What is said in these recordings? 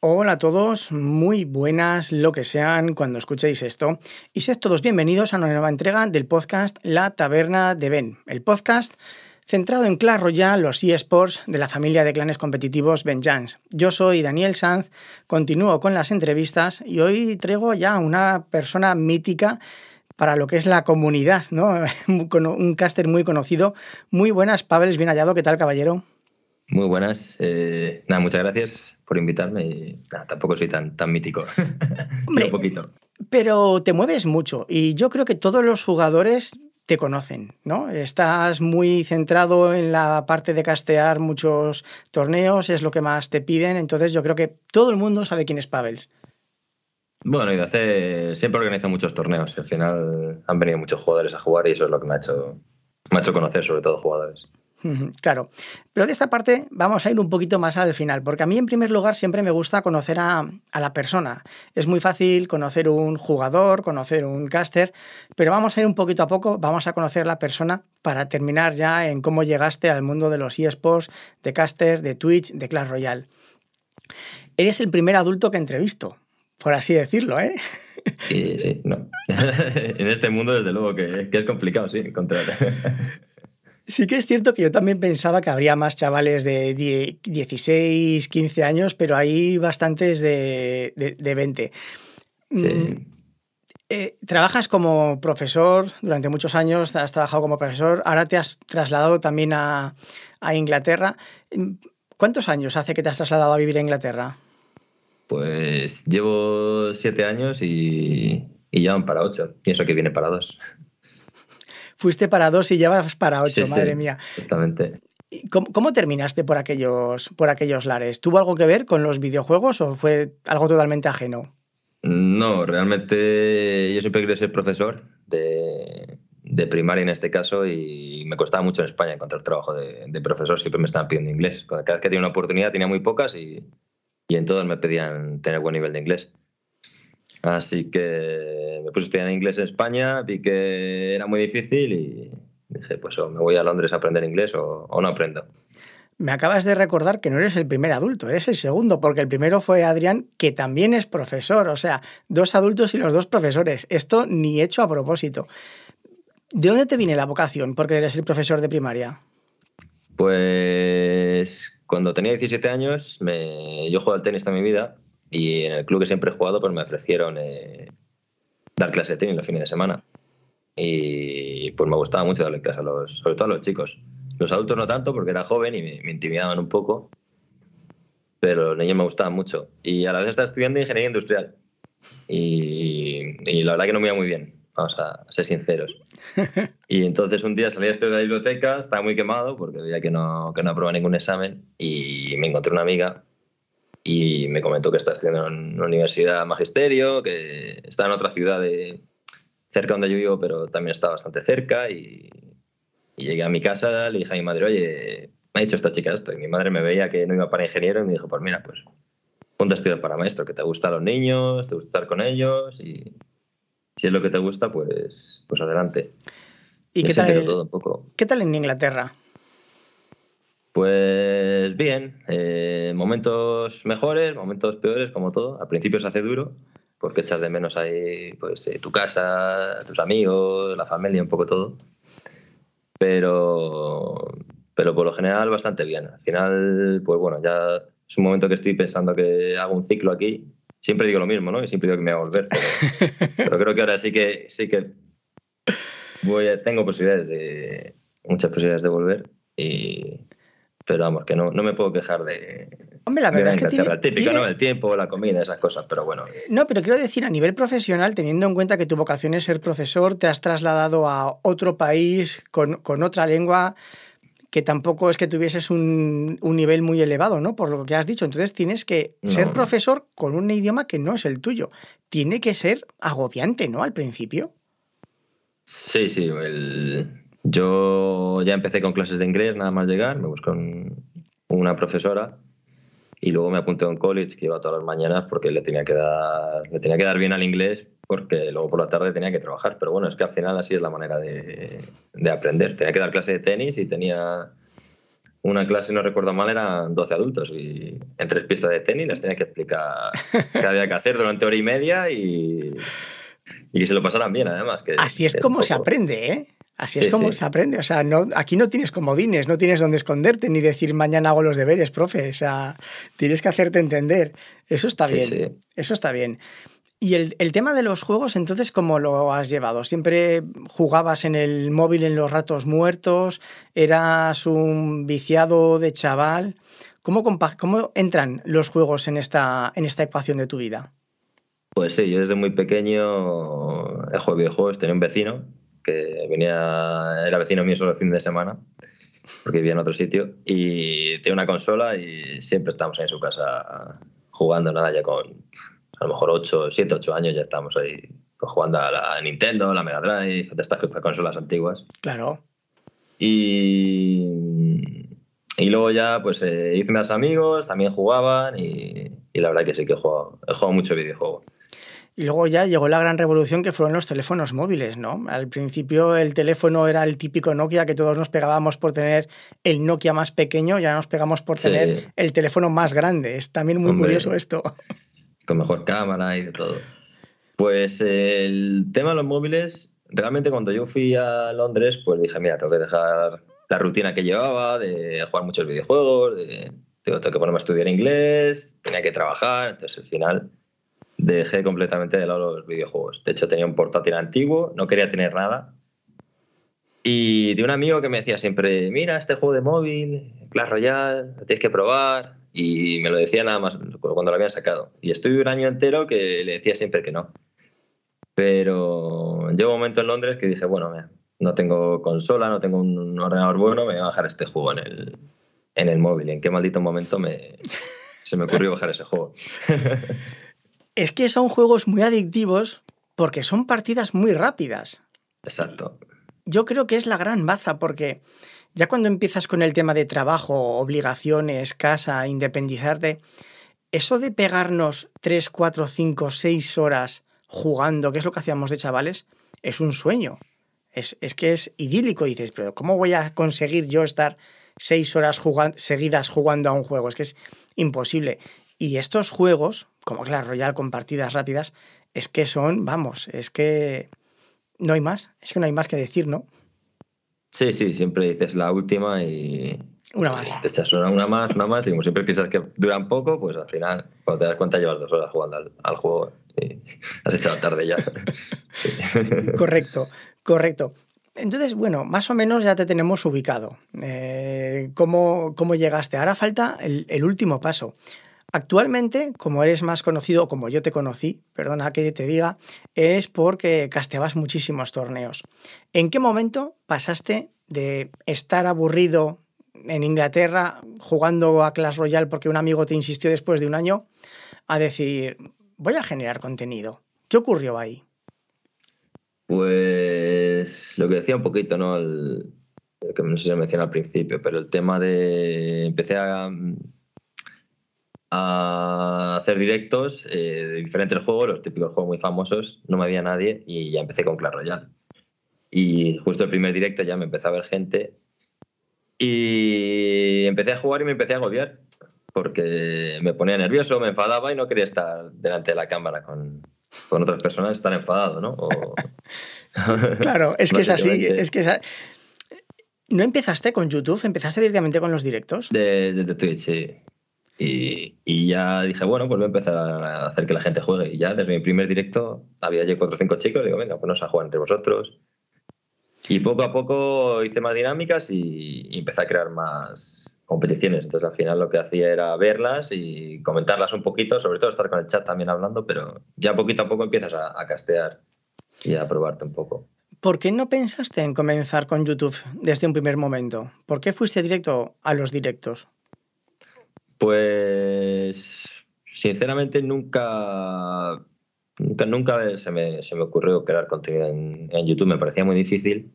Hola a todos, muy buenas lo que sean cuando escuchéis esto. Y sed todos bienvenidos a una nueva entrega del podcast La Taberna de Ben, el podcast centrado en Clash Royale, los eSports de la familia de clanes competitivos Vengeance. Yo soy Daniel Sanz, continúo con las entrevistas y hoy traigo ya una persona mítica para lo que es la comunidad, ¿no? Un caster muy conocido. Muy buenas, Pavel, bien hallado. ¿Qué tal, caballero? Muy buenas. Eh, nada, muchas gracias por invitarme y tampoco soy tan, tan mítico. un poquito. Pero te mueves mucho y yo creo que todos los jugadores te conocen, ¿no? Estás muy centrado en la parte de castear muchos torneos, es lo que más te piden, entonces yo creo que todo el mundo sabe quién es Pavels. Bueno, y hace, siempre organizo muchos torneos y al final han venido muchos jugadores a jugar y eso es lo que me ha hecho, me ha hecho conocer sobre todo jugadores. Claro, pero de esta parte vamos a ir un poquito más al final, porque a mí en primer lugar siempre me gusta conocer a, la persona. Es muy fácil conocer un jugador, conocer un caster, pero vamos a ir un poquito a poco, vamos a conocer la persona para terminar ya en cómo llegaste al mundo de los eSports, de caster, de Twitch, de Clash Royale. Eres el primer adulto que entrevisto, por así decirlo, ¿eh? Sí, sí, no. en este mundo, desde luego, que, que es complicado, sí, encontrar. Sí que es cierto que yo también pensaba que habría más chavales de 16, 15 años, pero hay bastantes de, de, 20. Sí. Mm, eh, trabajas como profesor durante muchos años, has trabajado como profesor, ahora te has trasladado también a, Inglaterra. Mm, ¿Cuántos años hace que te has trasladado a vivir a Inglaterra? Pues llevo siete años y, y ya van para ocho, pienso que viene para dos fuiste para dos y ya vas para ocho, madre mía. Exactamente. ¿Cómo, ¿Cómo, terminaste por aquellos, por aquellos lares? ¿Tuvo algo que ver con los videojuegos o fue algo totalmente ajeno? No, realmente yo siempre quería ser profesor de, de, primaria en este caso y me costaba mucho en España encontrar trabajo de, de, profesor, siempre me estaban pidiendo inglés. Cada vez que tenía una oportunidad tenía muy pocas y, y en todas me pedían tener buen nivel de inglés. Así que me puse a estudiar inglés en España, vi que era muy difícil y dije, pues o me voy a Londres a aprender inglés o, no aprendo. Me acabas de recordar que no eres el primer adulto, eres el segundo, porque el primero fue Adrián, que también es profesor, o sea, dos adultos y los dos profesores. Esto ni hecho a propósito. ¿De dónde te viene la vocación porque eres el profesor de primaria? Pues cuando tenía 17 años, me... yo juego al tenis toda mi vida y en el club que siempre he jugado, pues me ofrecieron eh, dar clase de tenis los fines de semana. Y pues me gustaba mucho darle clase a los, sobre todo a los chicos. Los adultos no tanto, porque era joven y me, intimidaban un poco. Pero los niños me gustaban mucho. Y a la vez estaba estudiando ingeniería industrial. Y, y la verdad que no me iba muy bien, vamos a ser sinceros. Y entonces un día salí a estudiar de la biblioteca, estaba muy quemado porque veía que no, que no aprobaba ningún examen y me encontré una amiga y me comentó que está estudiando en una universidad magisterio, que está en otra ciudad de, cerca donde yo vivo, pero también está bastante cerca y, llegué a mi casa, le dije a mi madre, oye, me ha dicho esta chica esto y mi madre me veía que no iba para ingeniero y me dijo, pues mira, pues ponte a estudiar para maestro, que te gustan los niños, te gusta estar con ellos y si es lo que te gusta, pues, pues adelante. ¿Y, qué tal, todo un poco. qué tal en Inglaterra? Pues bien, eh, momentos mejores, momentos peores, como todo. Al principio se hace duro, porque echas de menos ahí pues, eh, tu casa, tus amigos, la familia, un poco todo. Pero, pero por lo general bastante bien. Al final, pues bueno, ya es un momento que estoy pensando que hago un ciclo aquí. Siempre digo lo mismo, ¿no? Y siempre digo que me voy a volver. Pero, creo que ahora sí que sí que voy tengo posibilidades de muchas posibilidades de volver y, pero vamos, que no, no me puedo quejar de. Hombre, la verdad es que. Tiene, típico, ¿no? El tiempo, la comida, esas cosas, pero bueno. No, pero quiero decir, a nivel profesional, teniendo en cuenta que tu vocación es ser profesor, te has trasladado a otro país con, con otra lengua que tampoco es que tuvieses un, un, nivel muy elevado, ¿no? Por lo que has dicho. Entonces tienes que ser profesor con un idioma que no es el tuyo. Tiene que ser agobiante, ¿no? Al principio. Sí, sí. El, yo ya empecé con clases de inglés, nada más llegar, me busqué una profesora y luego me apunté a un college que iba todas las mañanas porque le tenía que dar, le tenía que dar bien al inglés porque luego por la tarde tenía que trabajar. Pero bueno, es que al final así es la manera de, aprender. Tenía que dar clase de tenis y tenía una clase, no recuerdo mal, eran 12 adultos y en tres pistas de tenis les tenía que explicar qué había que hacer durante hora y media y, y que se lo pasaran bien, además. Que Así es como se aprende, ¿eh? Así es como se aprende. O sea, no, aquí no tienes comodines, no tienes donde esconderte ni decir mañana hago los deberes, profe. O sea, tienes que hacerte entender. Eso está bien. Eso está bien. Y el, el, tema de los juegos, entonces, ¿cómo lo has llevado? ¿Siempre jugabas en el móvil en los ratos muertos? ¿Eras un viciado de chaval? ¿Cómo, cómo entran los juegos en esta, en esta ecuación de tu vida? Pues sí, yo desde muy pequeño he jugado videojuegos, tenía un vecino que venía, era vecino mío solo el fin de semana, porque vivía en otro sitio, y tenía una consola y siempre estábamos ahí en su casa jugando, nada, ya con a lo mejor 8, 7, 8 años ya estamos ahí pues, jugando a la Nintendo, la Mega Drive, de estas consolas antiguas. Claro. Y, y luego ya pues eh, hice más amigos, también jugaban y, y, la verdad que sí que he jugado, he jugado mucho videojuego. Y luego ya llegó la gran revolución que fueron los teléfonos móviles, ¿no? Al principio el teléfono era el típico Nokia que todos nos pegábamos por tener el Nokia más pequeño y ahora nos pegamos por tener el teléfono más grande. Es también muy curioso esto con mejor cámara y de todo. Pues el tema de los móviles, realmente cuando yo fui a Londres, pues dije, mira, tengo que dejar la rutina que llevaba de jugar muchos videojuegos, de, tengo, que ponerme a estudiar inglés, tenía que trabajar, entonces al final dejé completamente de lado los videojuegos. De hecho tenía un portátil antiguo, no quería tener nada. Y de un amigo que me decía siempre, mira, este juego de móvil, Clash Royale, lo tienes que probar. Y me lo decía nada más cuando lo habían sacado. Y estuve un año entero que le decía siempre que no. Pero llegó un momento en Londres que dije, bueno, no tengo consola, no tengo un ordenador bueno, me voy a bajar este juego en el, en el móvil. en qué maldito momento me, se me ocurrió bajar ese juego? es que son juegos muy adictivos porque son partidas muy rápidas. Exacto. Yo creo que es la gran baza porque ya cuando empiezas con el tema de trabajo, obligaciones, casa, independizarte, eso de pegarnos 3, 4, 5, 6 horas jugando, que es lo que hacíamos de chavales, es un sueño. Es, que es idílico. dices, pero ¿cómo voy a conseguir yo estar 6 horas seguidas jugando a un juego? Es que es imposible. Y estos juegos, como Clash Royale con partidas rápidas, es que son, vamos, es que no hay más. Es que no hay más que decir, ¿no? Sí, sí, siempre dices la última y. Una más. Te echas una, más, una más, y como siempre piensas que duran poco, pues al final, cuando te das cuenta, llevas dos horas jugando al, juego y has echado tarde ya. Correcto, correcto. Entonces, bueno, más o menos ya te tenemos ubicado. Eh, ¿cómo, ¿cómo, llegaste? Ahora falta el, el, último paso. Actualmente, como eres más conocido, como yo te conocí, perdona que te diga, es porque casteabas muchísimos torneos. ¿En qué momento pasaste de estar aburrido en Inglaterra jugando a Clash Royale porque un amigo te insistió después de un año a decir, voy a generar contenido? ¿Qué ocurrió ahí? Pues lo que decía un poquito, ¿no? El, que no sé si se menciona al principio, pero el tema de empecé a a hacer directos eh, de diferentes juegos, los típicos juegos muy famosos, no me había nadie y ya empecé con Clash Royale. Y justo el primer directo ya me empezó a ver gente y empecé a jugar y me empecé a agobiar porque me ponía nervioso, me enfadaba y no quería estar delante de la cámara con, con otras personas, estar enfadado, ¿no? claro, es que es así, es que ¿No empezaste con YouTube? ¿Empezaste directamente con los directos? De, de, de Twitch, sí. Y, ya dije, bueno, pues voy a empezar a hacer que la gente juegue. Y ya desde mi primer directo había ya cuatro o cinco chicos. Digo, venga, pues nos a jugar entre vosotros. Y poco a poco hice más dinámicas y, empecé a crear más competiciones. Entonces al final lo que hacía era verlas y comentarlas un poquito, sobre todo estar con el chat también hablando, pero ya poquito a poco empiezas a, a castear y a probarte un poco. ¿Por qué no pensaste en comenzar con YouTube desde un primer momento? ¿Por qué fuiste directo a los directos? Pues sinceramente nunca, nunca, nunca se, me, se me ocurrió crear contenido en, YouTube, me parecía muy difícil.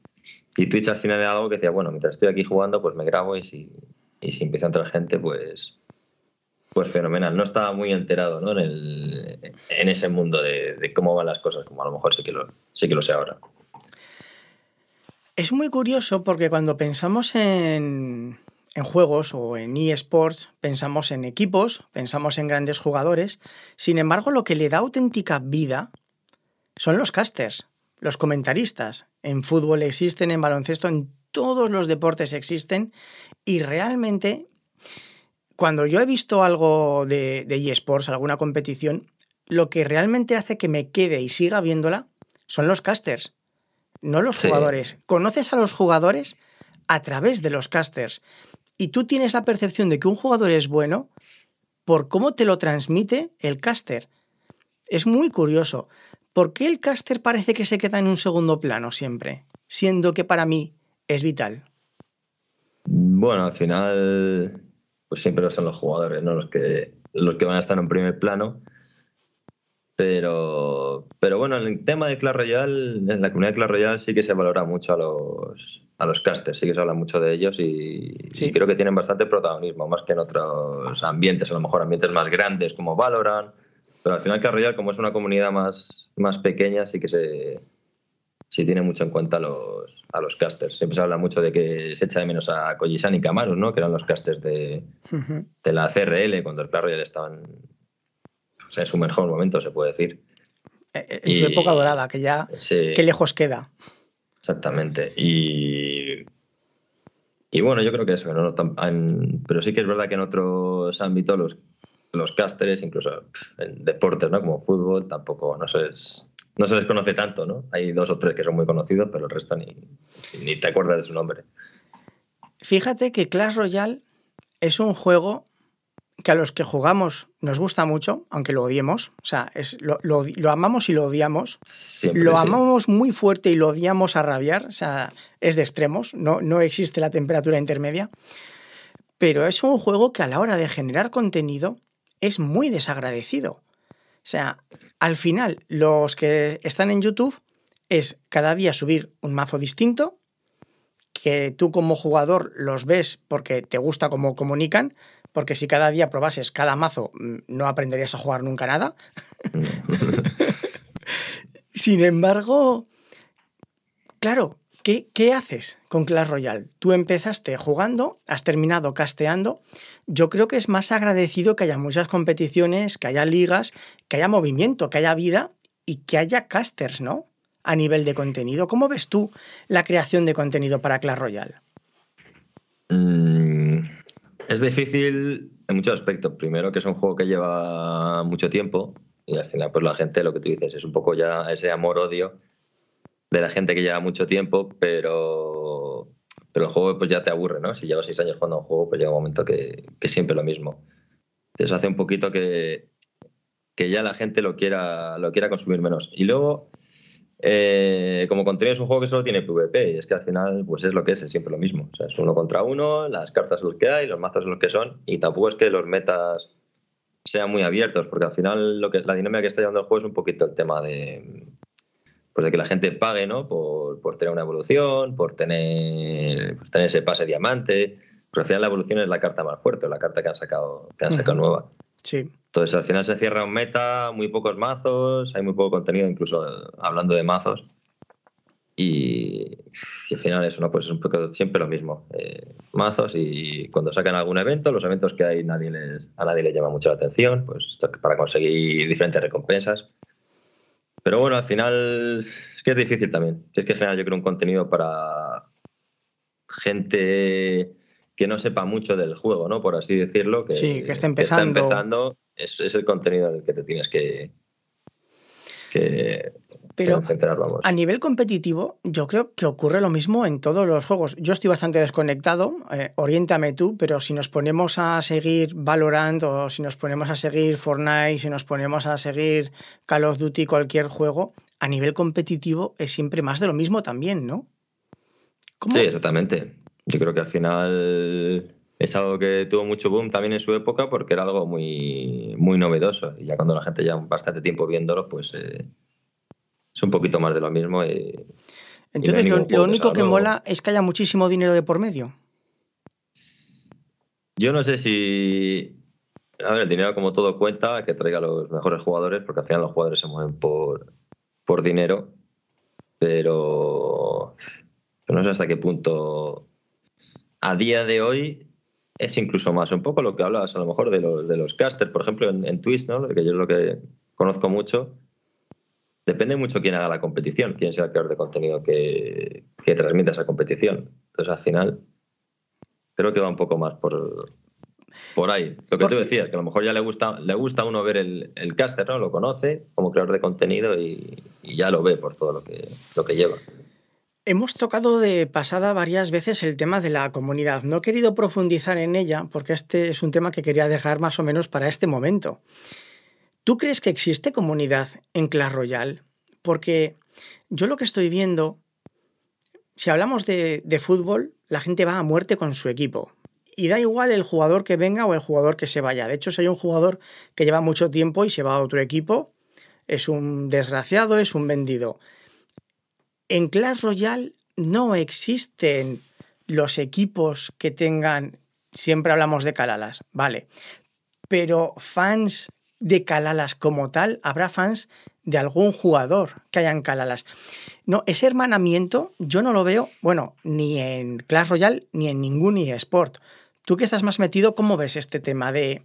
Y Twitch al final era algo que decía, bueno, mientras estoy aquí jugando, pues me grabo y si, y si empieza a entrar gente, pues, pues fenomenal. No estaba muy enterado ¿no? en, el, en ese mundo de, de, cómo van las cosas, como a lo mejor sí que lo, sí que lo sé ahora. Es muy curioso porque cuando pensamos en, en juegos o en eSports pensamos en equipos, pensamos en grandes jugadores. Sin embargo, lo que le da auténtica vida son los casters, los comentaristas. En fútbol existen, en baloncesto, en todos los deportes existen. Y realmente, cuando yo he visto algo de, eSports, alguna competición, lo que realmente hace que me quede y siga viéndola son los casters, no los jugadores. Conoces a los jugadores a través de los casters y tú tienes la percepción de que un jugador es bueno por cómo te lo transmite el caster. Es muy curioso. ¿Por qué el caster parece que se queda en un segundo plano siempre? Siendo que para mí es vital. Bueno, al final, pues siempre son los jugadores, ¿no? Los que, los que van a estar en primer plano. Pero, pero bueno, en el tema de Clash Royale, en la comunidad de Clash Royale sí que se valora mucho a los, a los casters, sí que se habla mucho de ellos y, creo que tienen bastante protagonismo, más que en otros ambientes, a lo mejor ambientes más grandes como Valorant. Pero al final Royale, como es una comunidad más, más pequeña, sí que se sí tiene mucho en cuenta a los, a los casters. Siempre se habla mucho de que se echa de menos a Kojisan y Kamaru, ¿no? que eran los casters de, de la CRL cuando el Clash Royale estaban en su mejor momento, se puede decir. Eh, eh, en su época dorada, que ya qué lejos queda. Exactamente. Y, y bueno, yo creo que eso, pero sí que es verdad que en otros ámbitos los, los incluso en deportes, ¿no? Como fútbol, tampoco no se, les, no se les tanto, ¿no? Hay dos o tres que son muy conocidos, pero el resto ni, ni te acuerdas de su nombre. Fíjate que Clash Royale es un juego que a los que jugamos nos gusta mucho, aunque lo odiemos. O sea, es, lo, amamos y lo odiamos. lo amamos muy fuerte y lo odiamos a rabiar. O sea, es de extremos, no, no existe la temperatura intermedia. Pero es un juego que a la hora de generar contenido es muy desagradecido. O sea, al final, los que están en YouTube es cada día subir un mazo distinto, que tú como jugador los ves porque te gusta cómo comunican, porque si cada día probases cada mazo, mm, no aprenderías a jugar nunca nada. Sin embargo, claro, ¿qué, ¿qué, haces con Clash Royale? Tú empezaste jugando, has terminado casteando. Yo creo que es más agradecido que haya muchas competiciones, que haya ligas, que haya movimiento, que haya vida y que haya casters, ¿no? A nivel de contenido. ¿Cómo ves tú la creación de contenido para Clash Royale? Mm, es difícil en muchos aspectos. Primero, que es un juego que lleva mucho tiempo y al final, pues la gente, lo que tú dices, es un poco ya ese amor-odio de la gente que lleva mucho tiempo, pero, pero el juego pues ya te aburre, ¿no? Si llevas seis años jugando a un juego, pues llega un momento que, que siempre lo mismo. Eso hace un poquito que, que ya la gente lo quiera, lo quiera consumir menos. Y luego, eh, como contenido es un juego que solo tiene PvP y es que al final pues es lo que es, es siempre lo mismo. O sea, es uno contra uno, las cartas son los que hay, los mazos son los que son y tampoco es que los metas sean muy abiertos porque al final lo que, la dinámica que está llevando el juego es un poquito el tema de, pues de que la gente pague ¿no? por, por tener una evolución, por tener, por tener ese pase diamante. Pero al final la evolución es la carta más fuerte, la carta que han sacado, que han sacado nueva. Sí. Entonces al final se cierra un meta, muy pocos mazos, hay muy poco contenido, incluso hablando de mazos. Y, al final eso, ¿no? Pues es un poco siempre lo mismo. Eh, mazos y cuando sacan algún evento, los eventos que hay nadie a nadie le llama mucho la atención, pues para conseguir diferentes recompensas. Pero bueno, al final es que es difícil también. Si es que final yo creo un contenido para gente que no sepa mucho del juego, ¿no? Por así decirlo. Que, sí, que empezando. está empezando es, es, el contenido en el que te tienes que, que pero a nivel competitivo, yo creo que ocurre lo mismo en todos los juegos. Yo estoy bastante desconectado, eh, oriéntame tú, pero si nos ponemos a seguir Valorant o si nos ponemos a seguir Fortnite, si nos ponemos a seguir Call of Duty, cualquier juego, a nivel competitivo es siempre más de lo mismo también, ¿no? Sí, exactamente. Yo creo que al final es algo que tuvo mucho boom también en su época porque era algo muy, muy novedoso. Y ya cuando la gente lleva bastante tiempo viéndolo, pues eh, es un poquito más de lo mismo. Entonces, lo, único que mola es que haya muchísimo dinero de por medio. Yo no sé si. A ver, el dinero, como todo, cuenta, que traiga a los mejores jugadores, porque al final los jugadores se mueven por, por dinero. Pero. no sé hasta qué punto. A día de hoy, es incluso más. Un poco lo que hablas a lo mejor de los, de los casters, por ejemplo, en, en Twitch, ¿no? que yo es lo que conozco mucho. Depende mucho quién haga la competición, quién sea el creador de contenido que, que transmita esa competición. Entonces, al final, creo que va un poco más por, por ahí. Lo que tú decías, que a lo mejor ya le gusta, le gusta a uno ver el, el caster, ¿no? Lo conoce como creador de contenido y, y, ya lo ve por todo lo que, lo que lleva. Hemos tocado de pasada varias veces el tema de la comunidad. No he querido profundizar en ella porque este es un tema que quería dejar más o menos para este momento. ¿Tú crees que existe comunidad en Clash Royale? Porque yo lo que estoy viendo, si hablamos de, de fútbol, la gente va a muerte con su equipo y da igual el jugador que venga o el jugador que se vaya. De hecho, si hay un jugador que lleva mucho tiempo y se va a otro equipo, es un desgraciado, es un vendido. En Clash Royale no existen los equipos que tengan, siempre hablamos de Calalas, vale, pero fans de Calalas como tal, habrá fans de algún jugador que hayan Calalas. No, ese hermanamiento yo no lo veo, bueno, ni en Clash Royale ni en ningún eSport. Tú que estás más metido, ¿cómo ves este tema de,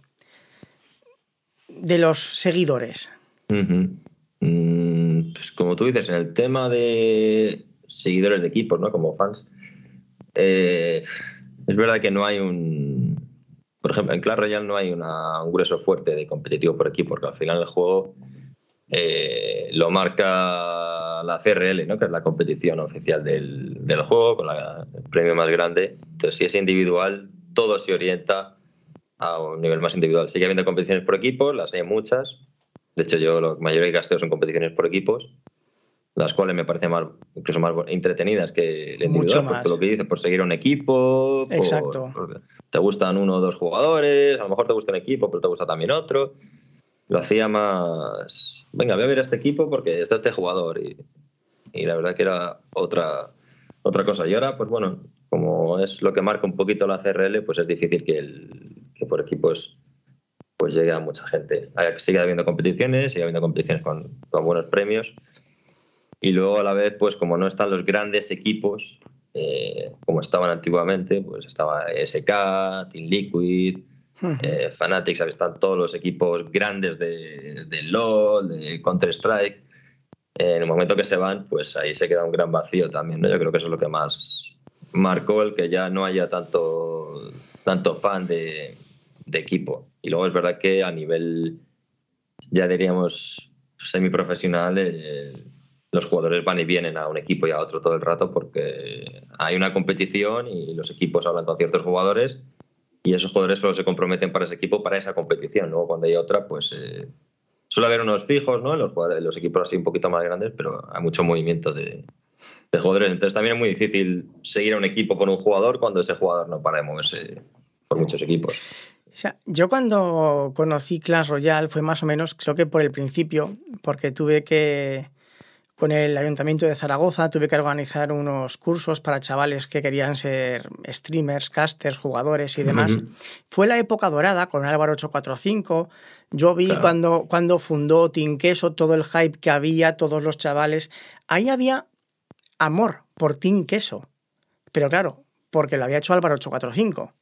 de los seguidores? Pues como tú dices, en el tema de seguidores de equipos, ¿no? Como fans, eh, es verdad que no hay un... Por ejemplo, en Clash Royale no hay un grueso fuerte de competitivo por equipo, porque al final el juego eh, lo marca la CRL, ¿no? que es la competición oficial del, del juego, con la, el premio más grande. Entonces, si es individual, todo se orienta a un nivel más individual. Sigue habiendo competiciones por equipos, las hay muchas. De hecho, yo lo mayoría que gasteo son competiciones por equipos, las cuales me parecen más, incluso más entretenidas que el individual. Mucho más. Por lo que dices, por seguir un equipo. Exacto. Por, te gustan uno o dos jugadores, a lo mejor te gusta un equipo, pero te gusta también otro. Lo hacía más. Venga, voy a ver a este equipo porque está este jugador. Y, y la verdad que era otra, otra cosa. Y ahora, pues bueno, como es lo que marca un poquito la CRL, pues es difícil que, el, que por equipos pues llegue a mucha gente. Sigue habiendo competiciones, sigue habiendo competiciones con, con, buenos premios. Y luego a la vez, pues como no están los grandes equipos, eh, como estaban antiguamente, pues estaba SK, Team Liquid, -huh. eh, Fanatics, están todos los equipos grandes de, de LOL, de Counter-Strike. En el momento que se van, pues ahí se queda un gran vacío también. ¿no? Yo creo que eso es lo que más, marcó el que ya no haya tanto, tanto fan de, de, equipo. Y luego es verdad que a nivel, ya diríamos, semiprofesional, eh, los jugadores van y vienen a un equipo y a otro todo el rato porque hay una competición y los equipos hablan con ciertos jugadores y esos jugadores solo se comprometen para ese equipo, para esa competición. Luego cuando hay otra, pues eh, suele haber unos fijos, ¿no? Los, los equipos así un poquito más grandes, pero hay mucho movimiento de, de jugadores. Entonces también es muy difícil seguir a un equipo con un jugador cuando ese jugador no para de moverse por muchos equipos. O sea, yo cuando conocí Clash Royale fue más o menos, creo que por el principio, porque tuve que, con el Ayuntamiento de Zaragoza, tuve que organizar unos cursos para chavales que querían ser streamers, casters, jugadores y demás. Uh -huh. Fue la época dorada con Álvaro 845. Yo vi claro. cuando, cuando fundó Team Queso, todo el hype que había, todos los chavales. Ahí había amor por Team Queso. Pero claro, porque lo había hecho Álvaro 845.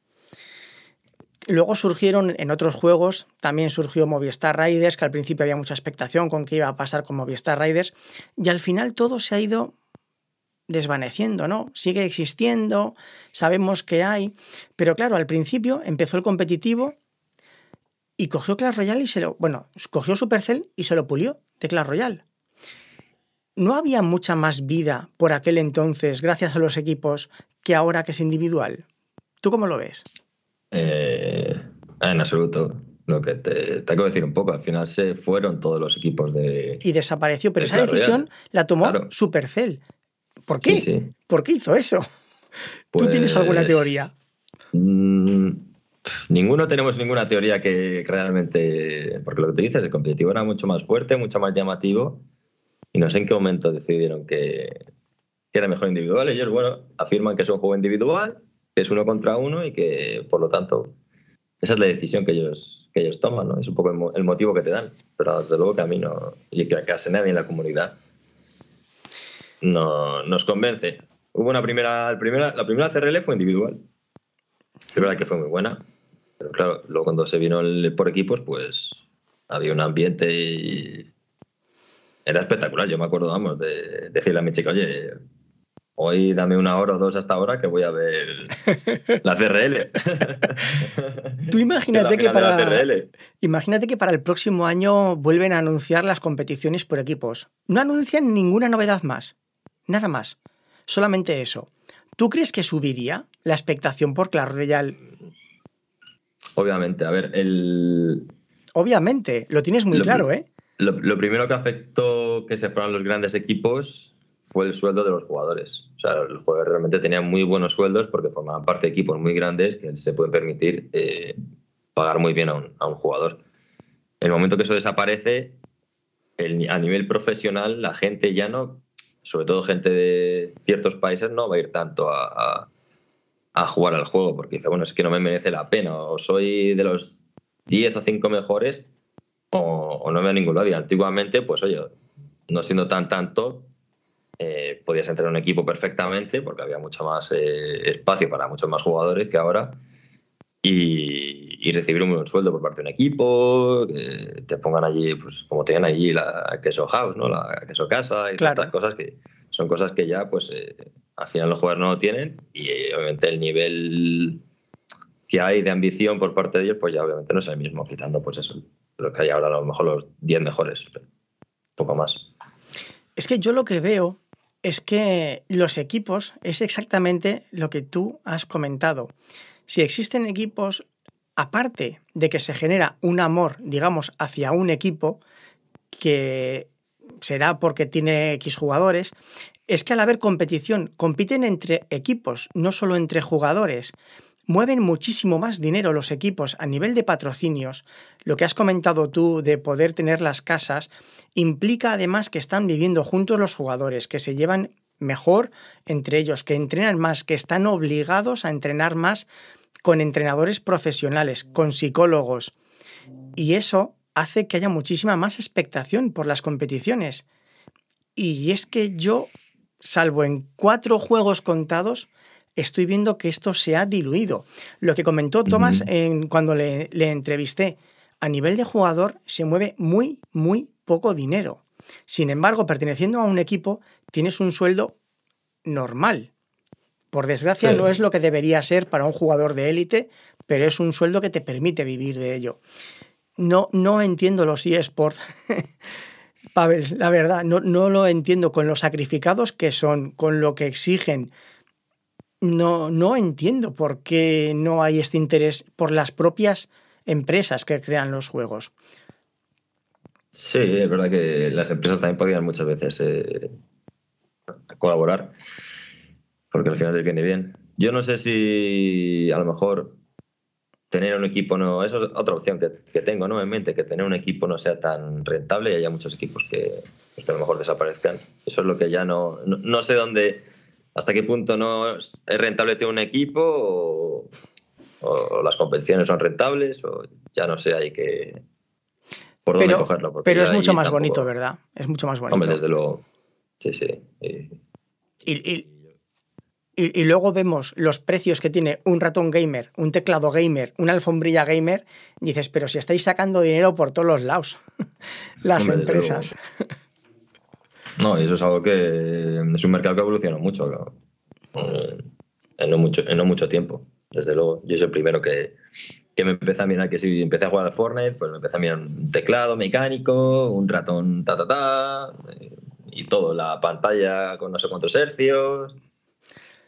Luego surgieron en otros juegos, también surgió Movistar Riders, que al principio había mucha expectación con qué iba a pasar con Movistar Riders, y al final todo se ha ido desvaneciendo, ¿no? Sigue existiendo, sabemos que hay, pero claro, al principio empezó el competitivo y cogió Clash Royale y se lo, bueno, cogió Supercell y se lo pulió de Clash Royale. ¿No había mucha más vida por aquel entonces, gracias a los equipos, que ahora que es individual? ¿Tú cómo lo ves? Eh, en absoluto. Lo que te, te acabo de decir un poco, al final se fueron todos los equipos de. Y desapareció, pero de esa decisión Real. la tomó claro. Supercell. ¿Por qué? Sí, sí. ¿Por qué hizo eso? Pues, ¿Tú tienes alguna teoría? Mmm, ninguno tenemos ninguna teoría que realmente. Porque lo que tú dices, el competitivo era mucho más fuerte, mucho más llamativo. Y no sé en qué momento decidieron que, que era mejor individual. Ellos, bueno, afirman que es un juego individual que es uno contra uno y que, por lo tanto, esa es la decisión que ellos, que ellos toman, ¿no? Es un poco el, el motivo que te dan, pero desde luego que a mí no, y que a casi nadie en la comunidad no nos convence. Hubo una primera, primera, la primera CRL fue individual. Es verdad que fue muy buena, pero claro, luego cuando se vino el por equipos, pues había un ambiente y era espectacular. Yo me acuerdo, vamos, de decirle a mi chica, oye, hoy dame una hora o dos hasta ahora que voy a ver la CRL. Tú imagínate que, para, imagínate que para el próximo año vuelven a anunciar las competiciones por equipos. No anuncian ninguna novedad más. Nada más. Solamente eso. ¿Tú crees que subiría la expectación por Clash Royale? Obviamente, a ver, el... Obviamente, lo tienes muy claro, ¿eh? Lo, primero que afectó que se fueran los grandes equipos fue el sueldo de los jugadores. O sea, los jugadores realmente tenían muy buenos sueldos porque formaban parte de equipos muy grandes que se pueden permitir eh, pagar muy bien a un, jugador. El momento que eso desaparece, a nivel profesional, la gente ya no, sobre todo gente de ciertos países, no va a ir tanto a, jugar al juego porque dice, bueno, es que no me merece la pena. O soy de los 10 o 5 mejores o, no veo ningún lado. Y antiguamente, pues oye, no siendo tan tanto, eh, podías entrar en un equipo perfectamente porque había mucho más eh, espacio para muchos más jugadores que ahora y, recibir un buen sueldo por parte de un equipo, que te pongan allí, pues como tienen allí la queso house, ¿no? la queso casa y todas estas cosas que son cosas que ya pues eh, al final los jugadores no lo tienen y obviamente el nivel que hay de ambición por parte de ellos pues ya obviamente no es el mismo, quitando pues eso, lo que hay ahora a lo mejor los 10 mejores, poco más. Es que yo lo que veo es que los equipos es exactamente lo que tú has comentado. Si existen equipos, aparte de que se genera un amor, digamos, hacia un equipo, que será porque tiene X jugadores, es que al haber competición, compiten entre equipos, no solo entre jugadores mueven muchísimo más dinero los equipos a nivel de patrocinios. Lo que has comentado tú de poder tener las casas implica además que están viviendo juntos los jugadores, que se llevan mejor entre ellos, que entrenan más, que están obligados a entrenar más con entrenadores profesionales, con psicólogos. Y eso hace que haya muchísima más expectación por las competiciones. Y es que yo, salvo en cuatro juegos contados, estoy viendo que esto se ha diluido. Lo que comentó Tomás en, cuando le, entrevisté, a nivel de jugador se mueve muy, muy poco dinero. Sin embargo, perteneciendo a un equipo, tienes un sueldo normal. Por desgracia, no es lo que debería ser para un jugador de élite, pero es un sueldo que te permite vivir de ello. No, no entiendo los eSports. Pavel, la verdad, no, no lo entiendo con los sacrificados que son, con lo que exigen, no, no entiendo por qué no hay este interés por las propias empresas que crean los juegos. Sí, es verdad que las empresas también podrían muchas veces eh, colaborar, porque al final les viene bien. Yo no sé si a lo mejor tener un equipo no. Eso es otra opción que, tengo ¿no? en mente, que tener un equipo no sea tan rentable y haya muchos equipos que, pues, que a lo mejor desaparezcan. Eso es lo que ya no, no sé dónde hasta qué punto no es rentable tener un equipo o, las competiciones son rentables o ya no sé, hay que... Por dónde pero, cogerlo. Pero es mucho más bonito, ¿verdad? Es mucho más bonito. Hombre, desde luego. Sí, sí. Y, y, luego vemos los precios que tiene un ratón gamer, un teclado gamer, una alfombrilla gamer, dices, pero si estáis sacando dinero por todos los lados, las empresas. No, eso es algo que es un mercado que evoluciona mucho, en, no mucho, en no mucho tiempo. Desde luego, yo soy el primero que, que me empecé a mirar, que si empecé a jugar al Fortnite, pues me empecé a mirar un teclado mecánico, un ratón ta ta ta, y todo, la pantalla con no sé cuántos hercios.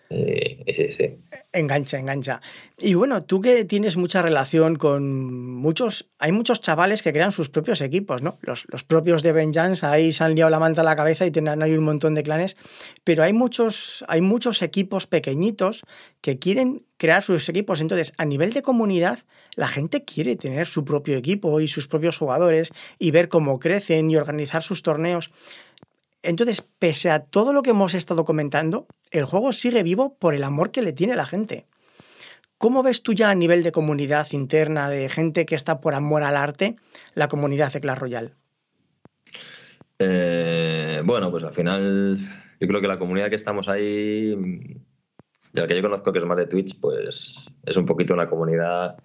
sí, Engancha, engancha. Y bueno, tú que tienes mucha relación con muchos, hay muchos chavales que crean sus propios equipos, ¿no? Los, propios de Vengeance, ahí se han liado la manta a la cabeza y tienen ahí un montón de clanes, pero hay muchos, hay muchos equipos pequeñitos que quieren crear sus equipos. Entonces, a nivel de comunidad, la gente quiere tener su propio equipo y sus propios jugadores y ver cómo crecen y organizar sus torneos. Entonces, pese a todo lo que hemos estado comentando, el juego sigue vivo por el amor que le tiene la gente. ¿Cómo ves tú ya a nivel de comunidad interna, de gente que está por amor al arte, la comunidad de Clash Royale? Eh, bueno, pues al final yo creo que la comunidad que estamos ahí Y al que yo conozco que es más de Twitch, pues es un poquito una comunidad,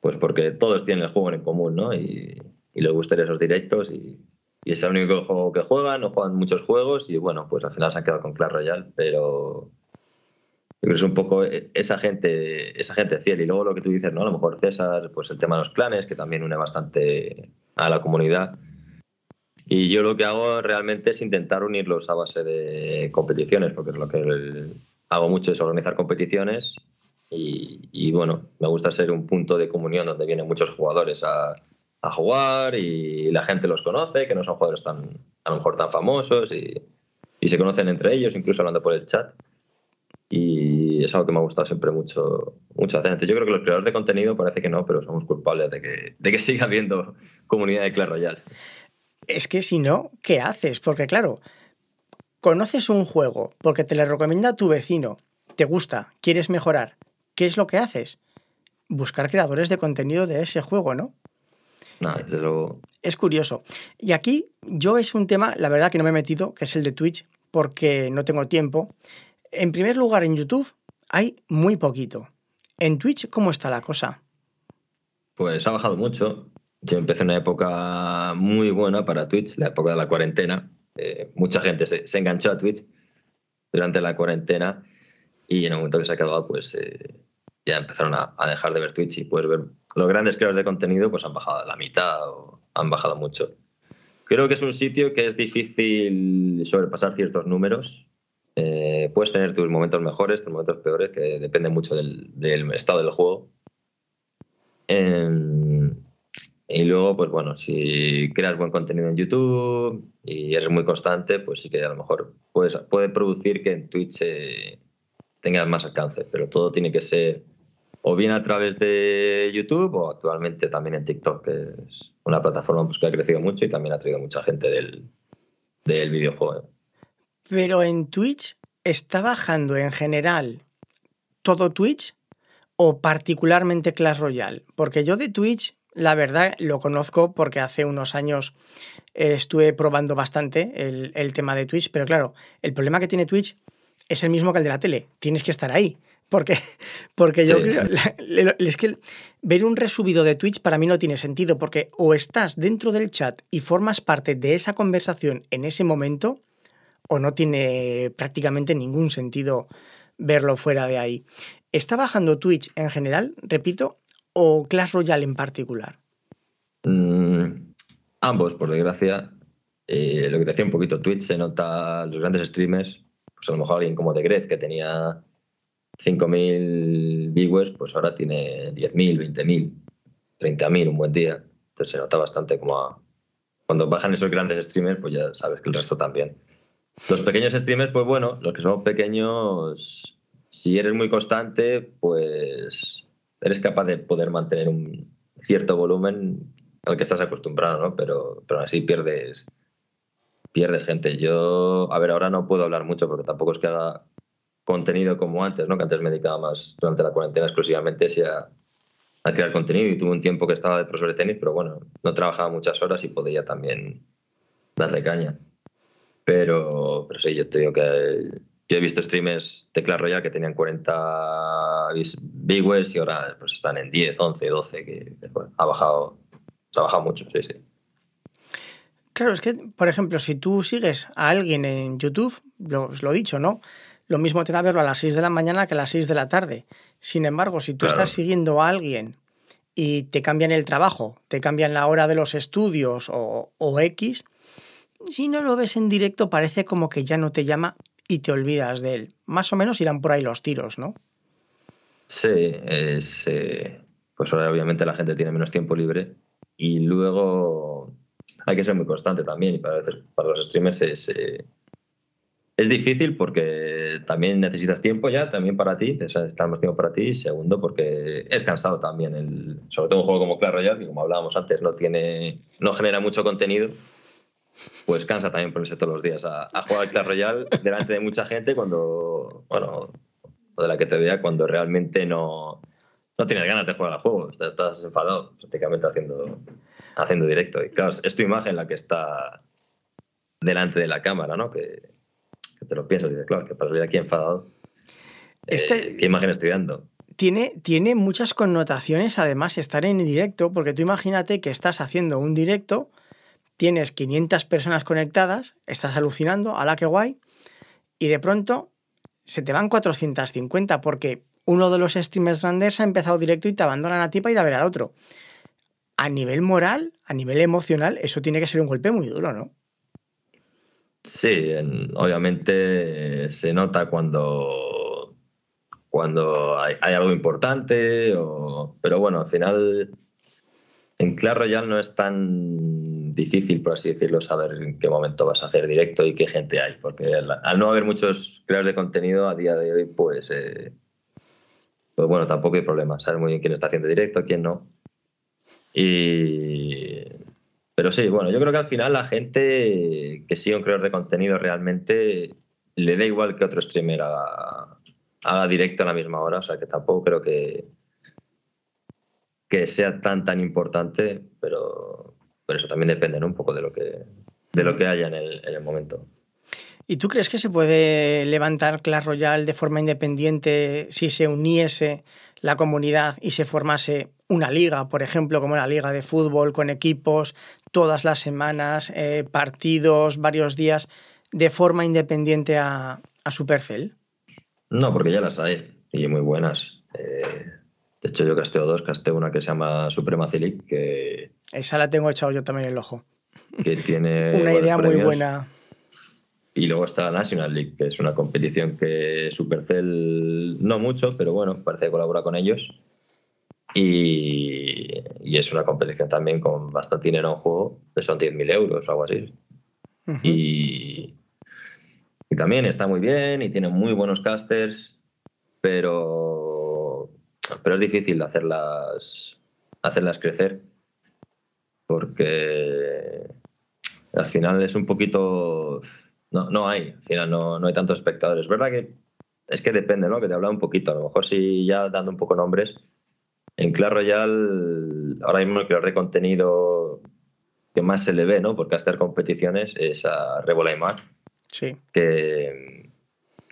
pues porque todos tienen el juego en común, ¿no? Y, les gustaría esos directos y, y, es el único juego que juegan, no juegan muchos juegos y bueno, pues al final se han quedado con Clash Royale, pero es un poco esa gente, esa gente fiel. Y luego lo que tú dices, ¿no? A lo mejor César, pues el tema de los clanes, que también une bastante a la comunidad. Y yo lo que hago realmente es intentar unirlos a base de competiciones, porque es lo que hago mucho, es organizar competiciones. Y, bueno, me gusta ser un punto de comunión donde vienen muchos jugadores a, a, jugar y la gente los conoce, que no son jugadores tan, a lo mejor tan famosos y, se conocen entre ellos, incluso hablando por el chat y es algo que me ha gustado siempre mucho, mucho hacer. Yo creo que los creadores de contenido parece que no, pero somos culpables de que, de que siga habiendo comunidad de Clash Royale. Es que si no, ¿qué haces? Porque claro, conoces un juego porque te lo recomienda tu vecino, te gusta, quieres mejorar. ¿Qué es lo que haces? Buscar creadores de contenido de ese juego, ¿no? No, desde luego. Es curioso. Y aquí yo es un tema, la verdad que no me he metido, que es el de Twitch, porque no tengo tiempo. En primer lugar, en YouTube hay muy poquito. En Twitch, ¿cómo está la cosa? Pues ha bajado mucho. Yo empecé en una época muy buena para Twitch, la época de la cuarentena. Eh, mucha gente se, enganchó a Twitch durante la cuarentena y en el momento que se ha acabado, pues eh, ya empezaron a, dejar de ver Twitch y puedes ver los grandes creadores de contenido pues han bajado a la mitad o han bajado mucho. Creo que es un sitio que es difícil sobrepasar ciertos números eh, puedes tener tus momentos mejores, tus momentos peores, que depende mucho del, estado del juego. Em, y luego, pues bueno, si creas buen contenido en YouTube y eres muy constante, pues sí que a lo mejor puedes, puede producir que en Twitch eh, tengas más alcance, pero todo tiene que ser o bien a través de YouTube o actualmente también en TikTok, que es una plataforma pues, que ha crecido mucho y también ha traído mucha gente del, del videojuego. Pero en Twitch está bajando en general todo Twitch o particularmente Clash Royale. Porque yo de Twitch, la verdad, lo conozco porque hace unos años estuve probando bastante el, tema de Twitch. Pero claro, el problema que tiene Twitch es el mismo que el de la tele. Tienes que estar ahí. Porque, porque yo creo. es que ver un resubido de Twitch para mí no tiene sentido. Porque o estás dentro del chat y formas parte de esa conversación en ese momento o no tiene prácticamente ningún sentido verlo fuera de ahí. ¿Está bajando Twitch en general, repito, o Clash Royale en particular? Mm, ambos, por desgracia. Eh, lo que te decía un poquito, Twitch se nota los grandes streamers, pues a lo mejor alguien como The Gref que tenía 5.000 viewers, pues ahora tiene 10.000, 20.000, 30.000 un buen día. Entonces se nota bastante como cuando bajan esos grandes streamers, pues ya sabes que el resto también. Los pequeños streamers, pues bueno, los que somos pequeños, si eres muy constante, pues eres capaz de poder mantener un cierto volumen al que estás acostumbrado, ¿no? Pero, pero así pierdes, pierdes gente. Yo, a ver, ahora no puedo hablar mucho porque tampoco es que haga contenido como antes, ¿no? Que antes me dedicaba más durante la cuarentena exclusivamente a, crear contenido y tuve un tiempo que estaba de profesor de tenis, pero bueno, no trabajaba muchas horas y podía también darle caña. Pero, pero sí, yo te digo que yo he visto streamers de Clash Royale que tenían 40 viewers y ahora pues están en 10, 11, 12, que ha, bajado, ha bajado mucho, sí, sí. Claro, es que, por ejemplo, si tú sigues a alguien en YouTube, lo, os lo he dicho, ¿no? Lo mismo te da verlo a las 6 de la mañana que a las 6 de la tarde. Sin embargo, si tú estás siguiendo a alguien y te cambian el trabajo, te cambian la hora de los estudios o, o X, si no lo ves en directo parece como que ya no te llama y te olvidas de él. Más o menos irán por ahí los tiros, ¿no? Sí, es, eh, pues ahora obviamente la gente tiene menos tiempo libre y luego hay que ser muy constante también y para, para los streamers es, eh, es difícil porque también necesitas tiempo ya, también para ti, estar más tiempo para ti segundo porque es cansado también, el, sobre todo un juego como Clash Royale que como hablábamos antes no, tiene, no genera mucho contenido pues cansa también ponerse todos los días a, jugar al Clash Royale delante de mucha gente cuando, bueno, o de la que te vea cuando realmente no, no tienes ganas de jugar al juego, estás, enfadado prácticamente haciendo, haciendo directo. Y claro, es tu imagen la que está delante de la cámara, ¿no? Que, te lo piensas y dices, claro, que para salir aquí enfadado. este, ¿qué imagen estoy dando? Tiene, tiene muchas connotaciones, además, estar en directo, porque tú imagínate que estás haciendo un directo, tienes 500 personas conectadas, estás alucinando, a la que guay, y de pronto se te van 450 porque uno de los streamers grandes ha empezado directo y te abandonan a ti para ir a ver al otro. A nivel moral, a nivel emocional, eso tiene que ser un golpe muy duro, ¿no? Sí, obviamente se nota cuando, cuando hay, algo importante, pero bueno, al final en Clash Royale no es tan difícil, por así decirlo, saber en qué momento vas a hacer directo y qué gente hay, porque al, no haber muchos creadores de contenido a día de hoy, pues, eh, pues bueno, tampoco hay problema, sabes muy bien quién está haciendo directo, quién no. Y pero sí, bueno, yo creo que al final la gente que sigue un creador de contenido realmente le da igual que otro streamer haga, directo a la misma hora, o sea que tampoco creo que, que sea tan tan importante, pero, pero eso también depende un poco de lo que, de lo que haya en el, en el momento. ¿Y tú crees que se puede levantar Clash Royale de forma independiente si se uniese la comunidad y se formase una liga, por ejemplo, como la liga de fútbol, con equipos todas las semanas, eh, partidos, varios días, de forma independiente a, Supercell? No, porque ya las hay y muy buenas. Eh, de hecho, yo casteo dos, casteo una que se llama Supremacy League, que... Esa la tengo echado yo también el ojo. Que tiene... una idea muy buena. Y luego está la National League, que es una competición que Supercell no mucho, pero bueno, parece que colabora con ellos. Y, es una competición también con bastante dinero en juego, que son 10.000 euros o algo así. y, también está muy bien y tiene muy buenos casters, pero, pero es difícil hacerlas, hacerlas crecer porque al final es un poquito no, no hay, al final no, no hay tantos espectadores. Es verdad que es que depende, ¿no? Que te habla un poquito. A lo mejor si ya dando un poco nombres, en Clash Royale, ahora mismo el creador de contenido que más se le ve, ¿no? Por caster competiciones es a Rebola y Mar. Sí. Que,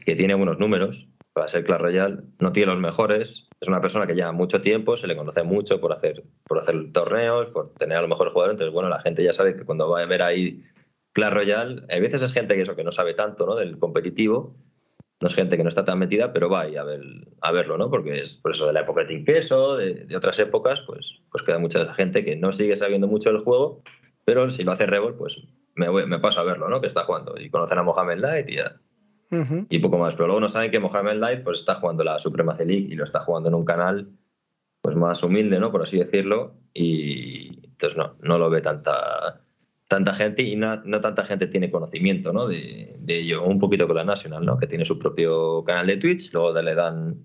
que tiene buenos números para ser Clash Royale. No tiene los mejores. Es una persona que lleva mucho tiempo, se le conoce mucho por hacer, por hacer torneos, por tener a los mejores jugadores. Entonces, bueno, la gente ya sabe que cuando va a ver ahí Clash Royale, a veces es gente que, eso, que no sabe tanto ¿no? del competitivo, no es gente que no está tan metida, pero va a, ver, a verlo, ¿no? Porque es por eso de la época de Team Queso, de, otras épocas, pues, pues queda mucha gente que no sigue sabiendo mucho del juego, pero si lo hace Revol, pues me, me paso a verlo, ¿no? Que está jugando. Y conocen a Mohamed Light y ya. Y poco más. Pero luego no saben que Mohamed Light pues, está jugando la Suprema League y lo está jugando en un canal pues más humilde, ¿no? Por así decirlo. Y entonces no, no lo ve tanta tanta gente y no, tanta gente tiene conocimiento ¿no? de, ello. Un poquito con la National, ¿no? que tiene su propio canal de Twitch, luego le dan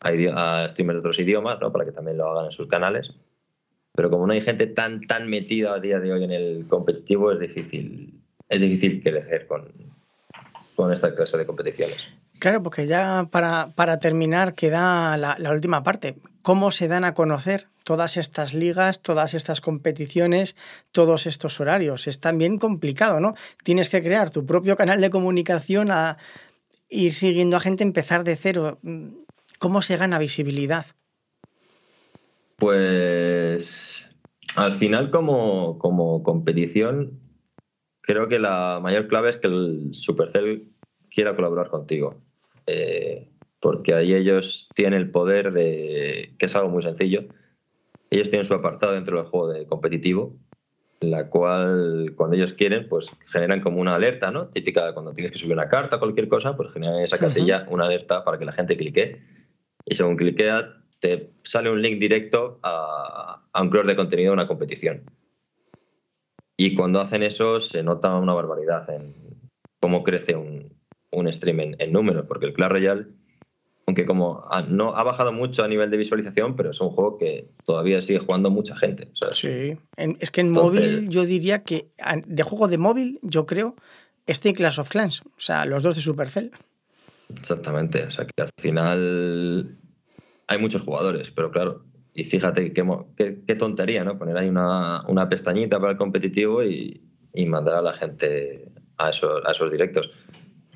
a, streamers de otros idiomas ¿no? para que también lo hagan en sus canales. Pero como no hay gente tan, tan metida a día de hoy en el competitivo, es difícil, es difícil crecer con, con esta clase de competiciones. Claro, porque ya para, para terminar queda la, última parte. ¿Cómo se dan a conocer todas estas ligas, todas estas competiciones, todos estos horarios. Es también complicado, ¿no? Tienes que crear tu propio canal de comunicación, a ir siguiendo a gente, empezar de cero. ¿Cómo se gana visibilidad? Pues al final como, como competición, creo que la mayor clave es que el Supercell quiera colaborar contigo. Eh, porque ahí ellos tienen el poder de, que es algo muy sencillo, ellos tienen su apartado dentro del juego de competitivo, la cual cuando ellos quieren, pues generan como una alerta, ¿no? Típica cuando tienes que subir una carta o cualquier cosa, pues generan en esa casilla una alerta para que la gente clique. Y según cliquea, te sale un link directo a, un creador de contenido de una competición. Y cuando hacen eso, se nota una barbaridad en cómo crece un, un stream en, en números, porque el Clash Royale aunque como no ha bajado mucho a nivel de visualización, pero es un juego que todavía sigue jugando mucha gente. sí, es que en móvil yo diría que de juego de móvil yo creo este Clash of Clans, o sea, los dos de Supercell. Exactamente, o sea que al final hay muchos jugadores, pero claro, y fíjate qué, tontería, ¿no? Poner ahí una, pestañita para el competitivo y, mandar a la gente a esos, a esos directos.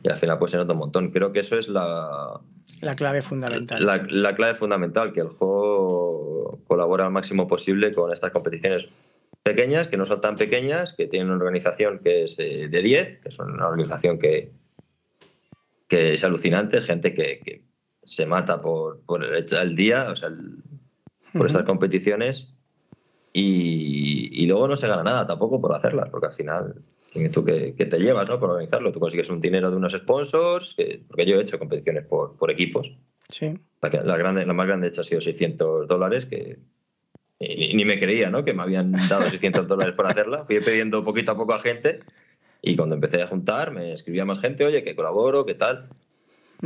Y al final pues se nota un montón. Creo que eso es la... La clave fundamental. La, la clave fundamental, que el juego colabora al máximo posible con estas competiciones pequeñas, que no son tan pequeñas, que tienen una organización que es eh, de 10, que es una organización que, que es alucinante, es gente que, se mata por, por el, día, o sea, por estas competiciones, y, luego no se gana nada tampoco por hacerlas, porque al final, tú que, te llevas ¿no? por organizarlo, tú consigues un dinero de unos sponsors, porque yo he hecho competiciones por, por equipos. Sí. La, grande, la más grande hecho ha sido 600 dólares, que ni, me creía, ¿no? Que me habían dado 600 dólares por hacerla. Fui pidiendo poquito a poco a gente y cuando empecé a juntar me escribía más gente, oye, que colaboro, qué tal.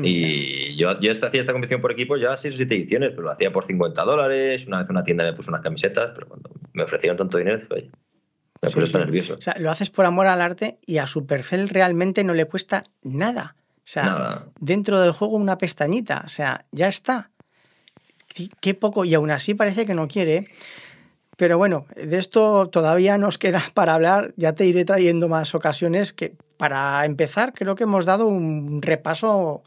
Y yo, yo hacía esta competición por equipo ya 6 o 7 ediciones, pero lo hacía por 50 dólares. Una vez una tienda me puso unas camisetas, pero cuando me ofrecieron tanto dinero, oye, O sea, lo haces por amor al arte y a Supercell realmente no le cuesta nada. O sea, dentro del juego una pestañita. O sea, ya está qué poco, y aún así parece que no quiere. Pero bueno, de esto todavía nos queda para hablar, ya te iré trayendo más ocasiones que para empezar creo que hemos dado un repaso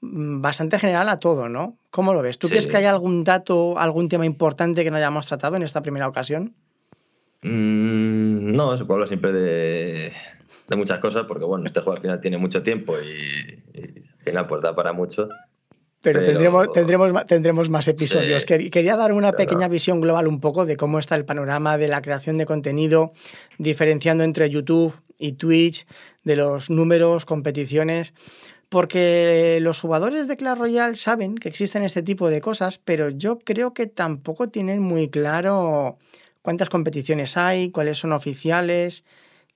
mm, bastante general a todo, ¿no? ¿Cómo lo ves? ¿Tú crees que hay algún dato, algún tema importante que no hayamos tratado en esta primera ocasión? Mm, no, se puede hablar siempre de, muchas cosas porque bueno, este juego al final tiene mucho tiempo y, y al final pues da para mucho. Pero, tendremos, tendremos, tendremos más episodios. Quería dar una pequeña visión global un poco de cómo está el panorama de la creación de contenido, diferenciando entre YouTube y Twitch, de los números, competiciones, porque los jugadores de Clash Royale saben que existen este tipo de cosas, pero yo creo que tampoco tienen muy claro cuántas competiciones hay, cuáles son oficiales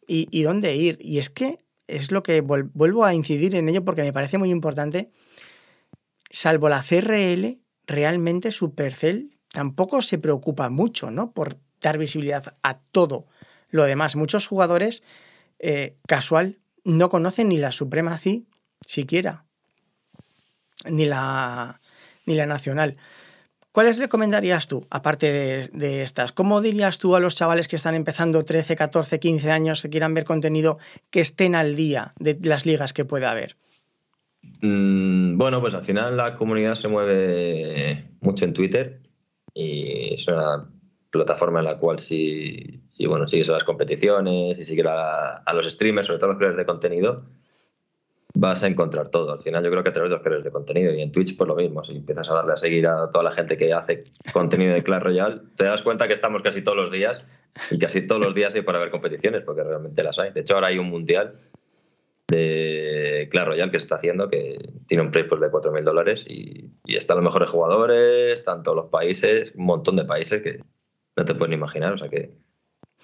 y, dónde ir. Y es que es lo que vuelvo a incidir en ello porque me parece muy importante salvo la CRL, realmente Supercell tampoco se preocupa mucho, ¿no? Por dar visibilidad a todo lo demás. Muchos jugadores eh, casual no conocen ni la Supremacy siquiera, ni la, ni la nacional. ¿Cuáles recomendarías tú, aparte de, estas? ¿Cómo dirías tú a los chavales que están empezando 13, 14, 15 años, que quieran ver contenido, que estén al día de las ligas que pueda haber? Mm, bueno, pues al final la comunidad se mueve mucho en Twitter y es una plataforma en la cual si, si bueno, sigues a las competiciones y sigues a, los streamers, sobre todo los creadores de contenido, vas a encontrar todo. Al final yo creo que de los creadores de contenido y en Twitch pues lo mismo, si empiezas a darle a seguir a toda la gente que hace contenido de Clash Royale, te das cuenta que estamos casi todos los días y casi todos los días hay para ver competiciones porque realmente las hay. De hecho ahora hay un mundial de Clash Royale que se está haciendo, que tiene un precio pues, de 4.000 dólares y, están los mejores jugadores, tanto los países, un montón de países que no te pueden imaginar. O sea que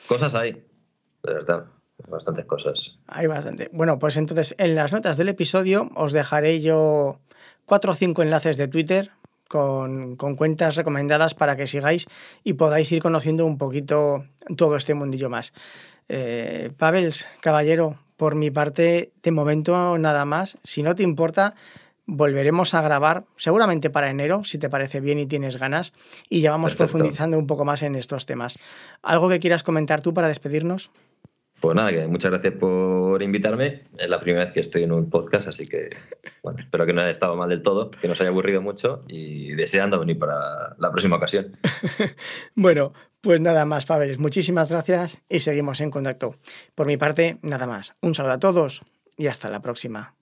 cosas hay, de verdad. Bastantes cosas. Hay bastante. Bueno, pues entonces en las notas del episodio os dejaré yo cuatro o cinco enlaces de Twitter con, con, cuentas recomendadas para que sigáis y podáis ir conociendo un poquito todo este mundillo más. Eh, Pavels, caballero, por mi parte, de momento nada más. Si no te importa, volveremos a grabar, seguramente para enero, si te parece bien y tienes ganas, y ya vamos profundizando un poco más en estos temas. ¿Algo que quieras comentar tú para despedirnos? Pues nada, muchas gracias por invitarme. Es la primera vez que estoy en un podcast, así que bueno, espero que no haya estado mal del todo, que no os haya aburrido mucho y deseando venir para la próxima ocasión. bueno, pues nada más, Pavel. Muchísimas gracias y seguimos en contacto. Por mi parte, nada más. Un saludo a todos y hasta la próxima.